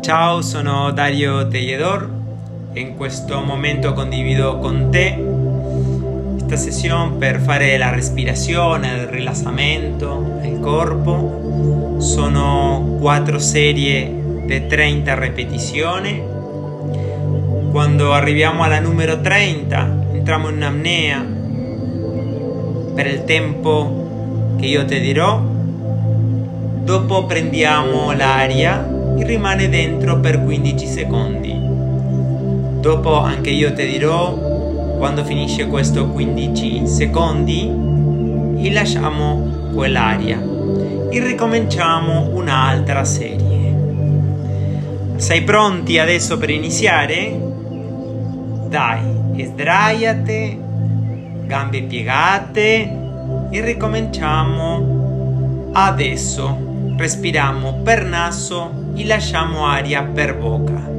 Ciao, sono Dario Telledor in questo momento condivido con te questa sessione per fare la respirazione, il rilassamento del corpo. Sono quattro serie di 30 ripetizioni. Quando arriviamo alla numero 30 entriamo in apnea per il tempo che io ti dirò. Dopo prendiamo l'aria rimane dentro per 15 secondi. Dopo anche io ti dirò quando finisce questo 15 secondi e lasciamo quell'aria e ricominciamo un'altra serie. Sei pronti adesso per iniziare? Dai, sdraiate, gambe piegate e ricominciamo adesso. Respiriamo per naso e lasciamo aria per bocca.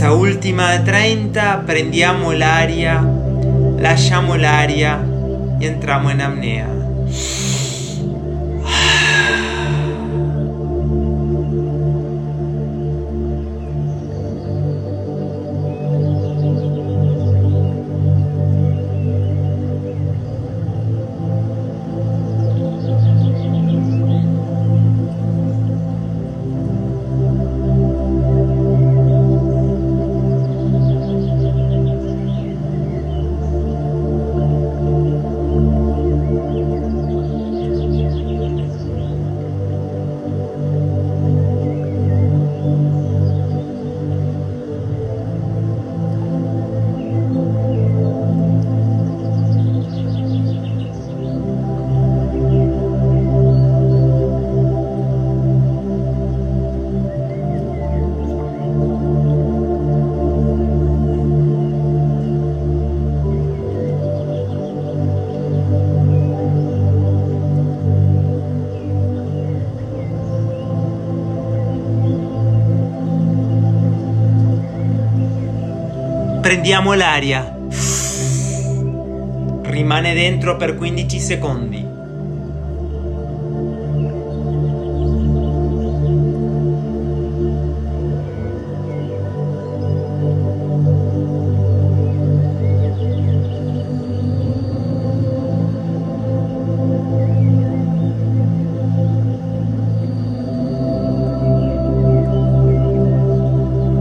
Questa ultima 30 prendiamo l'aria, lasciamo l'aria e entriamo in apnea. Prendiamo l'aria. Rimane dentro per 15 secondi.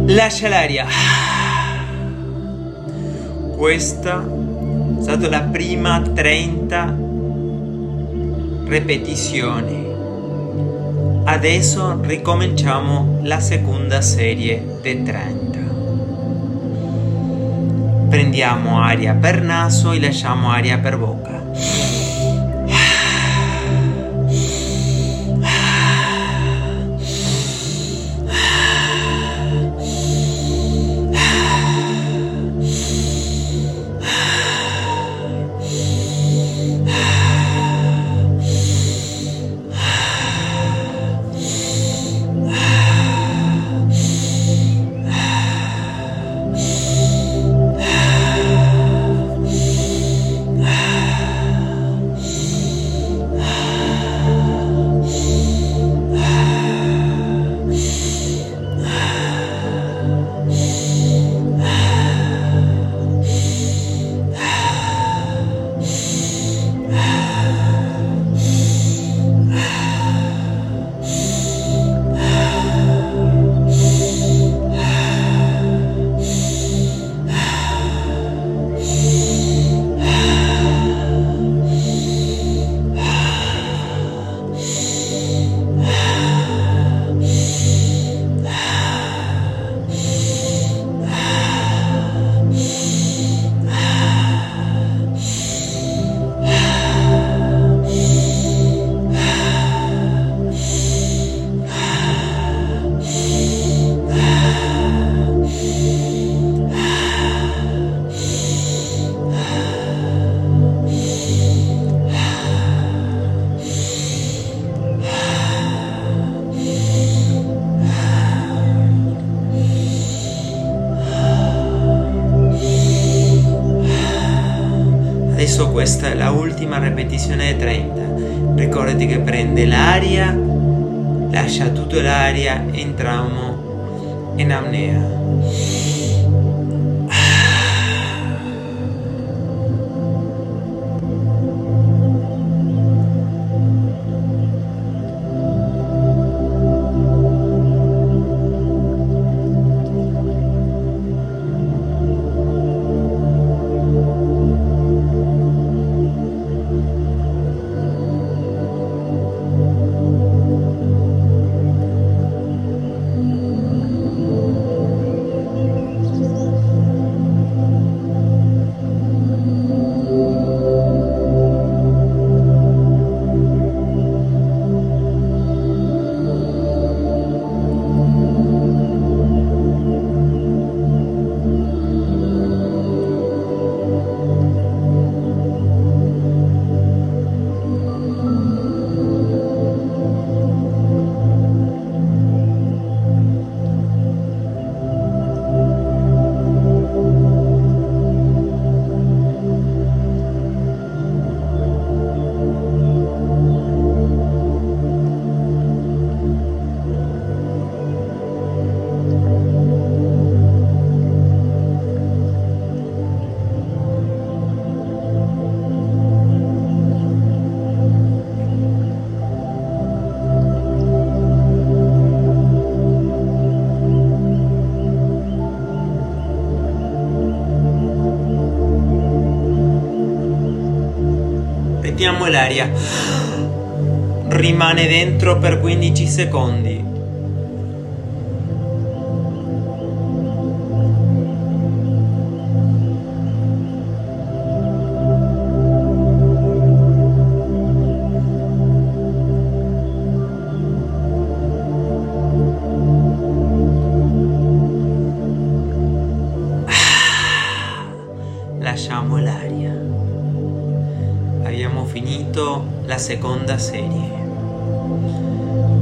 Lascia l'aria. Questa è stata la prima 30 ripetizioni. Adesso ricominciamo la seconda serie di 30. Prendiamo aria per naso e lasciamo aria per bocca. Ripetizione di 30. Ricordati che prende l'aria, lascia tutta l'aria, entriamo in apnea. Mettiamo l'aria. Rimane dentro per 15 secondi. Seconda serie.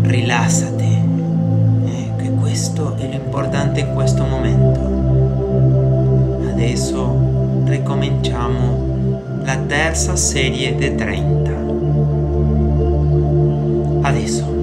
Rilassati. Eh, che questo è l'importante in questo momento. Adesso ricominciamo la terza serie di 30. Adesso.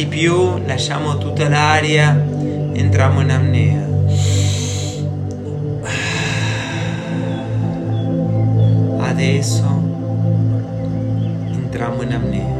Di più, lasciamo tutta l'aria, entriamo in apnea. Adesso entriamo in apnea.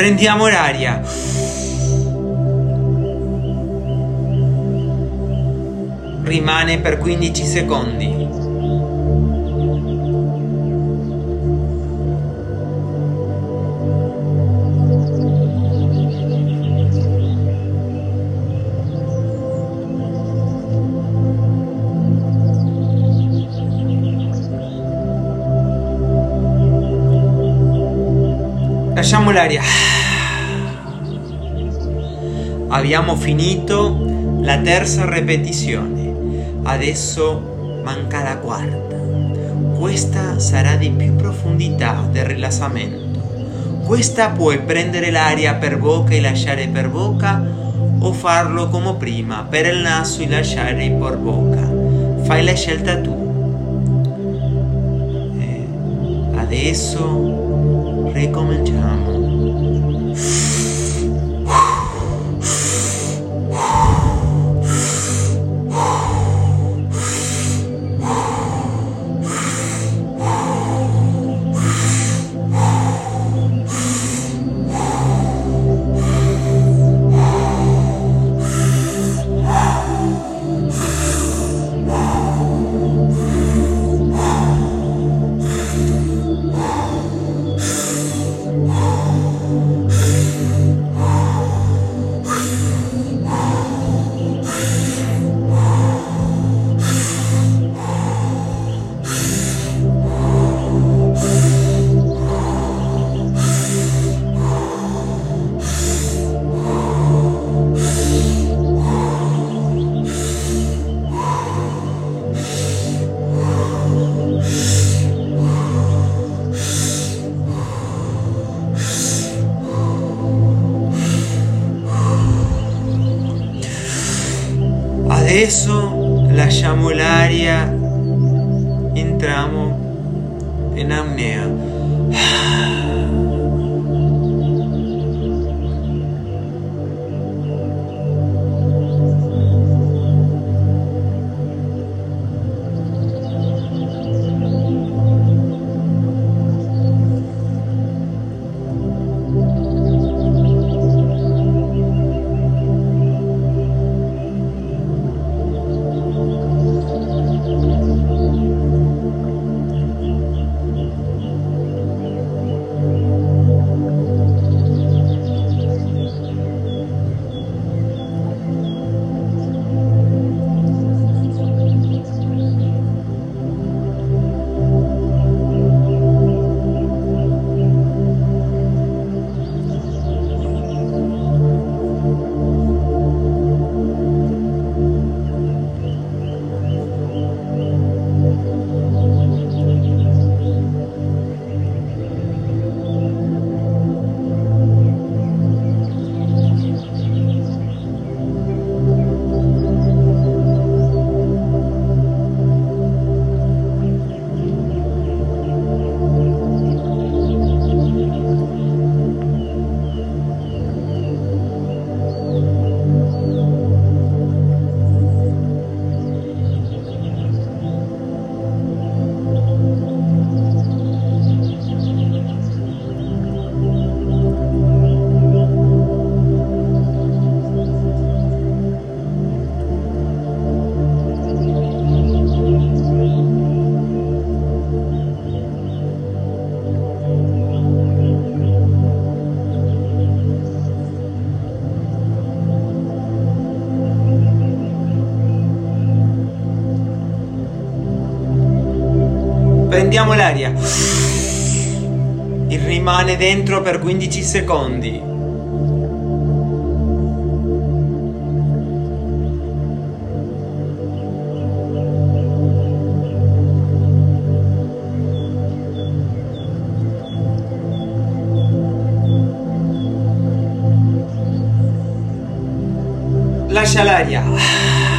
Prendiamo l'aria. Rimane per 15 secondi. Lasciamo l'aria. Abbiamo finito la terza ripetizione. Adesso manca la quarta. Questa sarà di più profondità del rilassamento. Questa puoi prendere l'aria per bocca e lasciare per bocca o farlo come prima, per il naso e lasciare per bocca. Fai la scelta tu. Eh, adesso ricominciamo. Adesso lasciamo l'aria, entriamo in apnea. Prendiamo l'aria. E rimane dentro per 15 secondi. Lascia l'aria.